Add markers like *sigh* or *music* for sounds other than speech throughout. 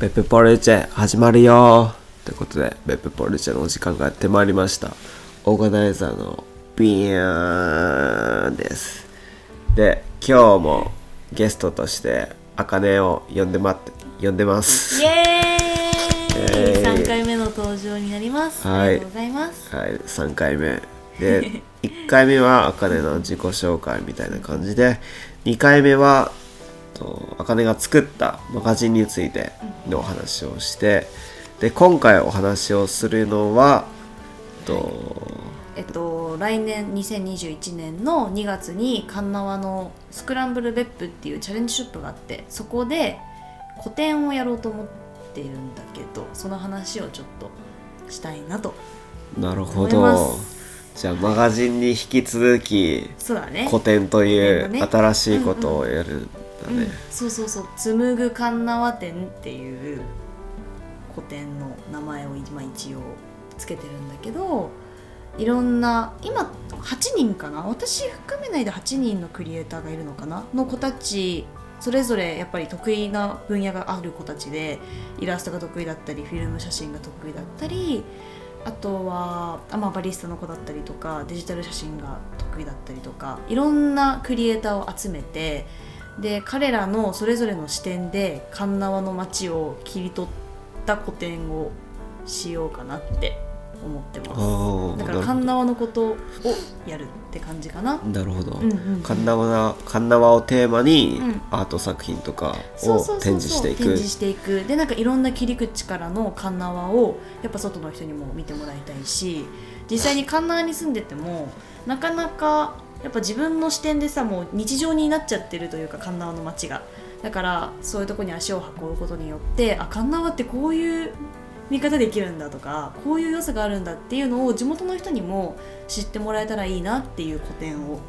ベップポルチェ始まるよ。ということでベップポルチェのお時間がやってまいりました。オーガナイザーのビーンです。で今日もゲストとしてあかねを呼んでまって呼んでます。イエーイ。イエーイ3回目の登場になります、はい。ありがとうございます。はい3回目。で *laughs* 1回目はあかねの自己紹介みたいな感じで2回目はとあかねが作ったマガジンについてのお話をしてで今回お話をするのはとえっと来年2021年の2月にカンナワのスクランブルベップっていうチャレンジショップがあってそこで個展をやろうと思っているんだけどその話をちょっとしたいなとなるほど。じゃあマガジンに引き続きそうだね。古典という新しいことをやるんだうん、そうそうそう「紡ぐカンナワ展」っていう個展の名前を今一応つけてるんだけどいろんな今8人かな？私含めないで8人のクリエイターがいるのかな？の子たちそれぞれやっぱり得意な分野がある子たちでイラストが得意だったりフィルム写真が得意だったりあとはあ、まあ、バリスタの子だったりとかデジタル写真が得意だったりとかいろんなクリエイターを集めてで彼らのそれぞれの視点で鉄縄の街を切り取った個展をしようかなって思ってます。だから鉄縄のことをやるって感じかな。なるほど、うんうんうん。カンナワカンナワをテーマにうん。アート作品とかを展示していく。展示していく。でなんかいろんな切り口からの鉄縄をやっぱ外の人にも見てもらいたいし実際に鉄縄に住んでてもなかなかやっぱ自分の視点でさもう日常になっちゃってるというか鉄縄の街が。だからそういうとこに足を運ぶことによってあ鉄縄ってこういう見方できるんだとかこういう良さがあるんだっていうのを地元の人にも知ってもらえたらいいなっていう個展を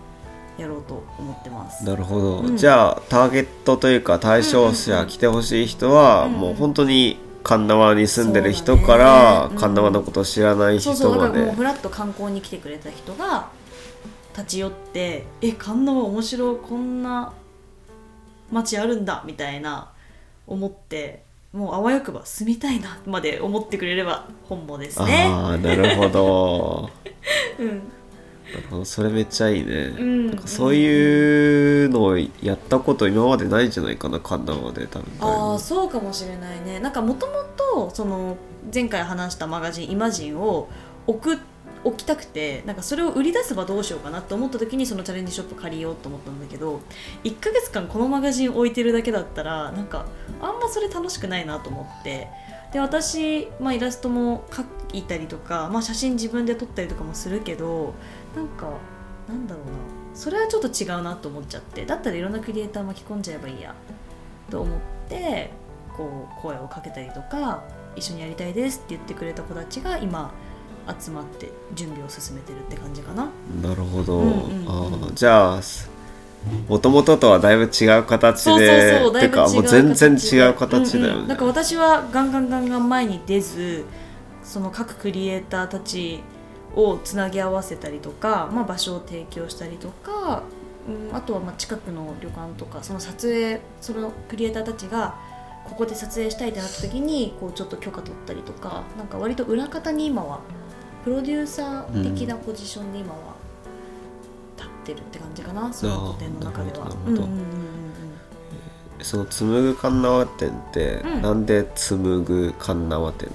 やろうと思ってます。なるほど、うん。じゃあターゲットというか対象者、来てほしい人は、うん。うんもう本当に神縄に住んでる人からうん。神縄のことを知らない人そうそう。だまでからもうフラッと観光に来てくれた人が立ち寄って「え神縄面白いこんな街あるんだ」みたいな思ってもうあわよくば住みたいなまで思ってくれれば本望ですね。ああなるほど。*laughs* うん。それめっちゃいいね、うん。なんかそういうのをやったこと今までないんじゃないかな神縄で多分。ああそうかもしれないね。なんかもともとその前回話したマガジン「イマジン」を置く置きたくてなんかそれを売り出せばどうしようかなって思った時にそのチャレンジショップ借りようと思ったんだけど1ヶ月間このマガジン置いてるだけだったらなんかあんまそれ楽しくないなと思ってで私、まあ、イラストも描いたりとか、まあ、写真自分で撮ったりとかもするけどなんかなんだろうなそれはちょっと違うなと思っちゃってだったらいろんなクリエイター巻き込んじゃえばいいやと思ってこう声をかけたりとか一緒にやりたいですって言ってくれた子たちが今集まって準備を進めてるって感じかな。なるほど、うんうんうん。ああじゃあもともととはだいぶ違う形そうそうでそうてかもう全然違う形だよね、うんうん。だから私はガンガンガンガン前に出ずその各クリエイターたちをつなぎ合わせたりとか、まあ、場所を提供したりとか、うん、あとはまあ近くの旅館とかその撮影そのクリエイターたちがここで撮影したいってなった時にこうちょっと許可取ったりとかなんか割と裏方に今はプロデューサー的なポジションで今は立ってるって感じかな、その古典の中では。その紡ぐ神縄店って、うん。なんで紡ぐ神縄店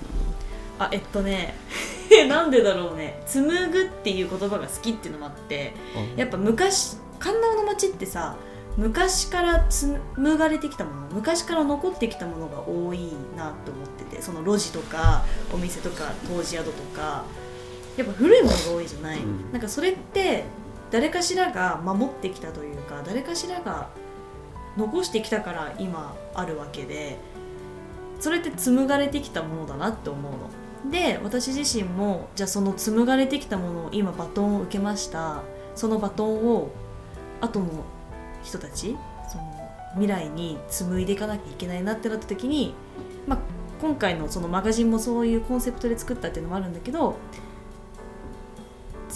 あえっとね *laughs* なんでだろうね。紡ぐっていう言葉が好きっていうのもあってなのやっぱ昔神縄の町ってさ昔から紡がれてきたもの昔から残ってきたものが多いなと思っててその路地とかお店とか湯治宿とかやっぱ古いものが多いじゃない、うん。なんかそれって誰かしらが守ってきたというか誰かしらが残してきたから今あるわけでそれって紡がれてきたものだなって思うの。で私自身もじゃあその紡がれてきたものを今バトンを受けました。そのバトンを後の人たちその未来に紡いでいかなきゃいけないなってなった時に、まあ、今回のそのマガジンもそういうコンセプトで作ったっていうのもあるんだけど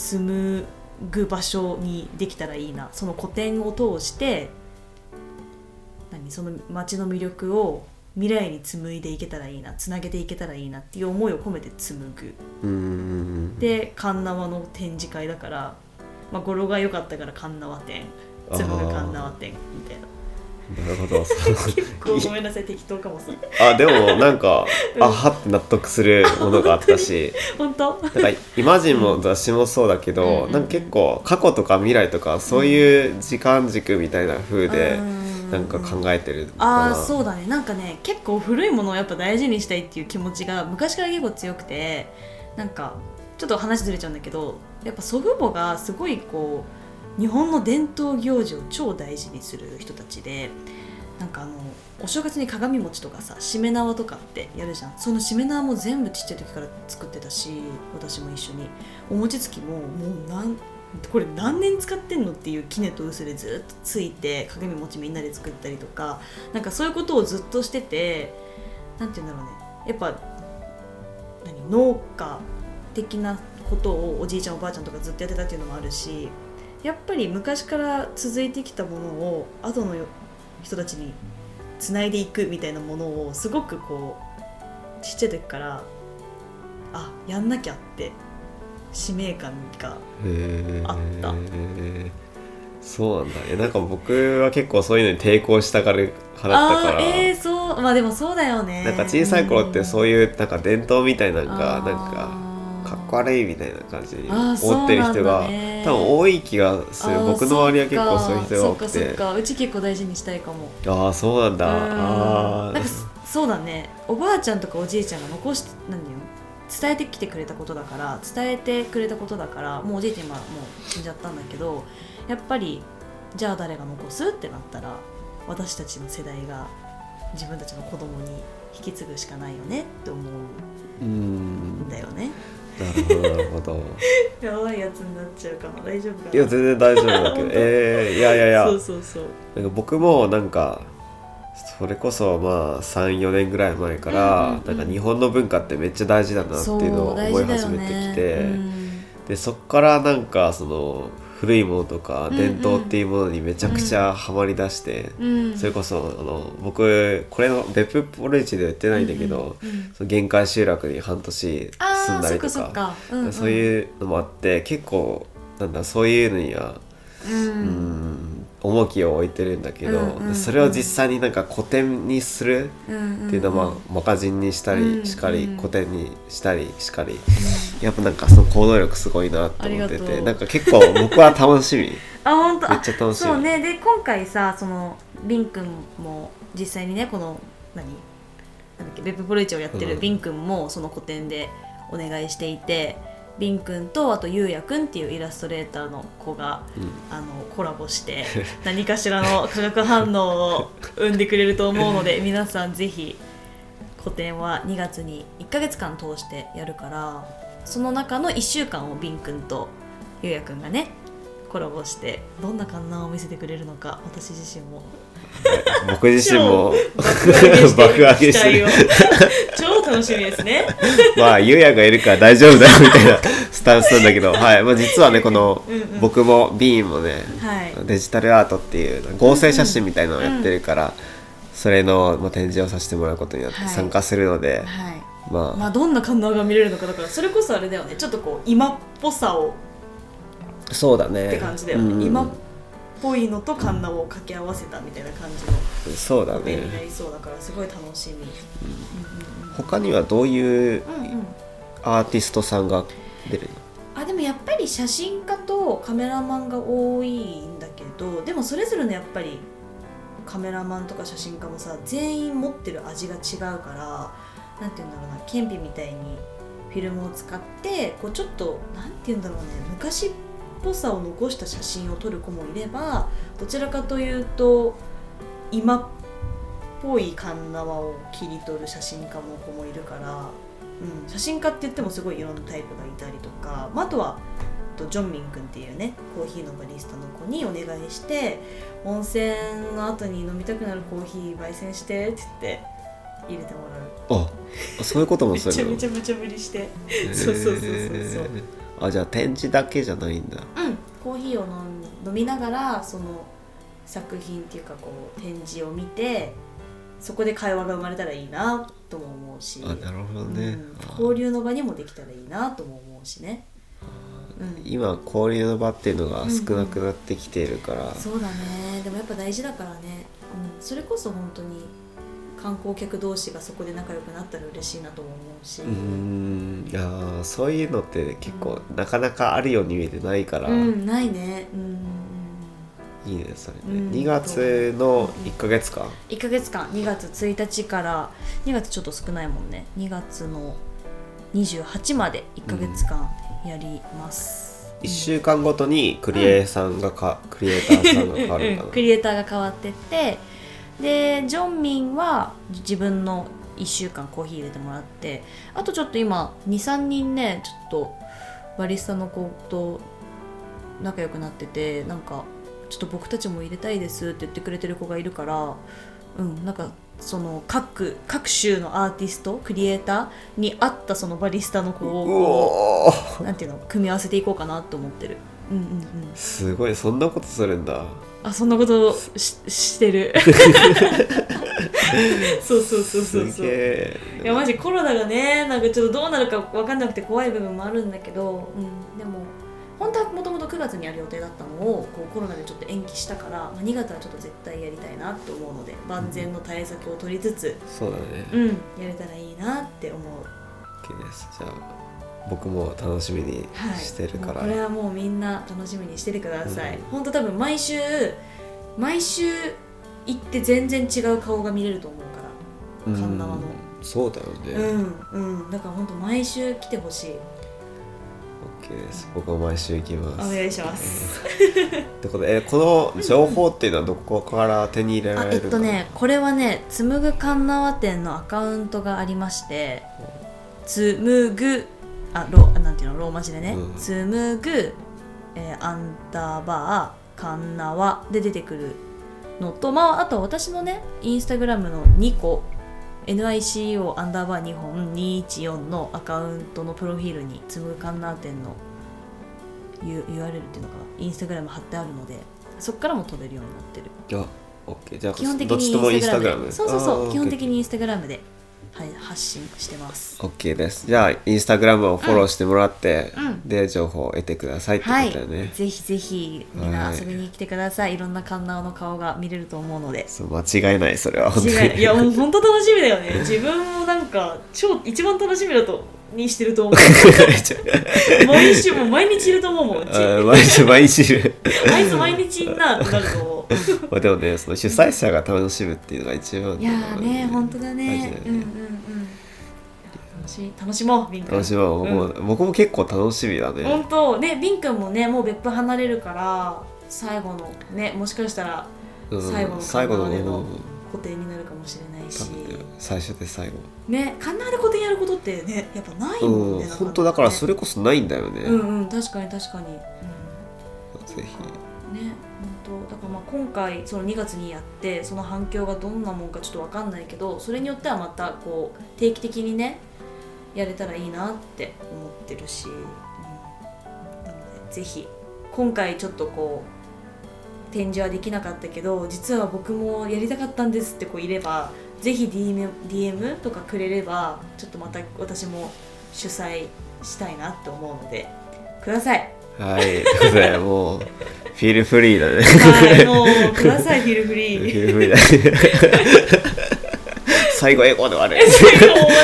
紡ぐ場所にできたらいいな。その古典を通して何？その街の魅力を未来に紡いでいけたらいいなつなげていけたらいいなっていう思いを込めて紡ぐ。で神縄の展示会だから、まあ、語呂が良かったから神縄展紡ぐ神縄展みたいななるほど。結構ごめんなさい適当かもさ。あでもなんか、うん。あはって納得するものがあったし。本当？なんかイマジンも雑誌もそうだけど、うんうんなんか結構過去とか未来とかそういう時間軸みたいな風でうんなんか考えてるああそうだね。なんかね結構古いものをやっぱ大事にしたいっていう気持ちが昔から結構強くてなんかちょっと話ずれちゃうんだけどやっぱ祖父母がすごいこう日本の伝統行事を超大事にする人たちでなんかあのお正月に鏡餅とかさしめ縄とかってやるじゃん。そのしめ縄も全部ちっちゃい時から作ってたし私も一緒に。お餅つきももうなんこれ何年使ってんのっていうきねと薄でずっとついて鏡餅みんなで作ったりとか。なんかそういうことをずっとしててなんて言うんだろうね。やっぱ何農家的なことをおじいちゃんおばあちゃんとかずっとやってたっていうのもあるしやっぱり昔から続いてきたものを後の人たちにつないでいくみたいなものをすごくこうちっちゃい時からあやんなきゃって使命感がへー。あったそうなんだえなんか僕は結構そういうのに抵抗したがる派だったから、あえー、そうまあでもそうだよねなんか小さい頃ってそういうなんか伝統みたいなのがなんかかっこ悪いみたいな感じに思ってる人がね多分多い気がする。僕の周りは結構そういう人が多くそっかそてっか。うち結構大事にしたいかも。ああそうなんだ。うん。あなんかそそうだね。おばあちゃんとかおじいちゃんが残して何よ。伝えてきてくれたことだから伝えてくれたことだからもうおじいちゃん今もう死んじゃったんだけどやっぱりじゃあ誰が残すってなったら私たちの世代が自分たちの子供に引き継ぐしかないよねって思ううんんだよねなるほどなるほど。*laughs* やばいやつになっちゃうかな大丈夫かな。いや全然大丈夫だけど。*laughs* えー、いやいやいや。そうそうそう。なんか僕もなんかそれこそまあ34年ぐらい前から、なんか日本の文化ってめっちゃ大事だなっていうのを思い始めてきて、うんでそっからなんかその古いものとか伝統っていうものにめちゃくちゃハマりだして、うんそれこそあの僕これの別府ポレッジでは言ってないんだけど、その限界集落に半年住んだりとかかそういうのもあって結構なんだそういうのにはうん、うん重きを置いてるんだけど、それを実際になんか古典にするっていうのは、まあ、マガジンにしたうんりしかり、うん古典にしたりしかり、やっぱなんかその行動力すごいなと思ってありがてとう。なんか結構僕は楽しみ。*laughs* あ本当。めっちゃ楽しいそうね。で今回さそのビン君も実際にねこの何？なんだっけベップポレイチをやってるうん。ビン君もその個展でお願いしていて、ビン君とあとゆうやくんっていうイラストレーターの子が、あのコラボして何かしらの化学反応を生んでくれると思うので *laughs* 皆さんぜひ個展は2月に1ヶ月間通してやるからその中の1週間をビン君とゆうやくんがねコラボしてどんな観覧を見せてくれるのか私自身も。僕自身も *laughs* 爆上げしてる。*laughs* 超楽しみですね。まあゆうやがいるから大丈夫だよ *laughs* みたいなスタンスなんだけど、はい。まあ、実はねこのうんうん。僕もビーンもねはい。デジタルアートっていう合成写真みたいなのをやってるから、それの、まあ、展示をさせてもらうことになってはい。参加するので、はいまあ、まあどんな観覧が見れるのかだからそれこそあれだよね。ちょっとこう今っぽさをそうだね。って感じだよね、うん。今っぽいのとカンナを掛け合わせたみたいな感じのそうだ個展になねりそうだからすごい楽しみ、他にはどういううんうんうん。アーティストさんが出るの？あでもやっぱり写真家とカメラマンが多いんだけどでもそれぞれのやっぱりカメラマンとか写真家もさ全員持ってる味が違うからなんて言うんだろうなケンピみたいにフィルムを使ってこうちょっとなんて言うんだろうね昔っぽさを残した写真を撮る子もいればどちらかというと今っぽいカンナワを切り取る写真家の子もいるから、うん、写真家って言ってもすごいいろんなタイプがいたりとか、まあ、あとはジョンミン君っていうねコーヒーのバリスタの子にお願いして温泉の後に飲みたくなるコーヒー焙煎してって言って入れてもらう。あそういうこともめちゃめちゃ無茶ぶりして。そうそうそうそうそう。あじゃあ展示だけじゃないんだ。うん。コーヒーを飲みながらその作品っていうかこう展示を見てそこで会話が生まれたらいいなとも思うし。あなるほどね、うん。あ交流の場にもできたらいいなとも思うしね、うん、今交流の場っていうのが少なくなってきているから、そうだね。でもやっぱ大事だからね、うん、それこそ本当に観光客同士がそこで仲良くなったら嬉しいなとも思うし、うーんいやーそういうのって結構なかなかあるように見えてないから、うんないね。うん。うんうんいいねそれね、うん。2月の1ヶ月間、1ヶ月間。2月1日から2月ちょっと少ないもんね。2月の28まで1ヶ月間やります、1週間ごとにクリエイさんがか、クリエイターさんが変わるかな、*laughs* クリエイターが変わってってでジョンミンは自分の1週間コーヒー入れてもらってあとちょっと今23人ねちょっとバリスタの子と仲良くなっててなんかちょっと僕たちも入れたいですって言ってくれてる子がいるからうんなんかその各各州のアーティストクリエイターに合ったそのバリスタの子うをなんていうの組み合わせていこうかなと思ってる。うんうんうん。すごいそんなことするんだあそんなことししてる。*laughs* そうそうそうそうすそういやマジコロナがねなんかちょっとどうなるか分かんなくて怖い部分もあるんだけど、うん、でも本当はもともと9月にやる予定だったのをこうコロナでちょっと延期したから、まあ、2月はちょっと絶対やりたいなと思うので万全の対策を取りつつ、そうだね、うん、やれたらいいなって思う。OK です。じゃあ僕も楽しみにはい、してるから、もうこれはもうみんな楽しみにしててください、うん。本当多分毎週毎週行って全然違う顔が見れると思うから。うん。神奈川のそうだよね、うんうん。だから本当毎週来てほしい。OK です。僕は毎週行きます。お願いします。ってことでえこの情報っていうのはどこから手に入れらあれるかえっとねこれはねつむぐかんなわ店のアカウントがありましてつむぐあロあなんていうの？ローマ字でね、うん。つむぐ、えーアンダーバーかんなわで出てくるのとまああとは私のねインスタグラムの2個。NICO アンダーバー2本214のアカウントのプロフィールにつむぐかんなわ店の URL っていうのかな？インスタグラム貼ってあるのでそこからも飛べるようになってる。あ OK じゃあ基本的どっちともイにインスタグラム。そうそうそう基本的ににインスタグラムで、はい、発信してます。OK ですじゃあインスタグラムをフォローしてもらって、うんで情報を得てくださいってこはい、とだよね、ぜひぜひみんな遊びに来てください。いろんなカンナオの顔が見れると思うので。そう間違いないそれは本当に違いいや *laughs* もう本当楽しみだよね。自分もなんか超一番楽しみだとにしてると思う。*laughs* 毎週もう毎日いると思うもん。毎日毎日 *laughs* いる毎日毎日いんななると思う。まあでもねその主催者が楽しむっていうのが一番いやーね本当だ大ねね。うんうんうん。楽しい楽しもうビン君。楽しみは僕も、僕も結構楽しみだね。本当。ねビン君もねもう別府離れるから最後のねもしかしたらうん最後の最後の固定になるかもしれないし。最初で最後。ねカンナワで固定やることってねやっぱないもんうんね、なかなかね。本当だからそれこそないんだよね、うんうん確かに確かに、ぜひ。うん、ね本当だからまあ今回その2月にやってその反響がどんなもんかちょっと分かんないけどそれによってはまたこう定期的にねやれたらいいなって思ってるし、うん、なのでぜひ今回ちょっとこう展示はできなかったけど実は僕もやりたかったんですって子いればぜひ DM, DM とかくれればちょっとまた私も主催したいなって思うのでください。はい。ということでもうフィールフリーだね。はいもうくださいフィルフリフーィールフリーだね。最後英語で終わる。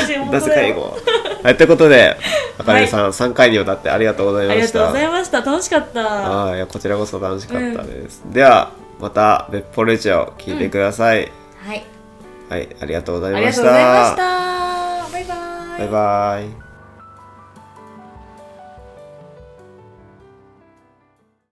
マジ本な当だよ。ぜか英語。はいということであかねさん、3回にわたってありがとうございあました。りがとうございました。楽しかった。ああいやこちらこそ楽しかったです、ではまた別府レジオ聞いてください、はい。はいありがとうございありがとうましたございました。バイバイ。バイバイ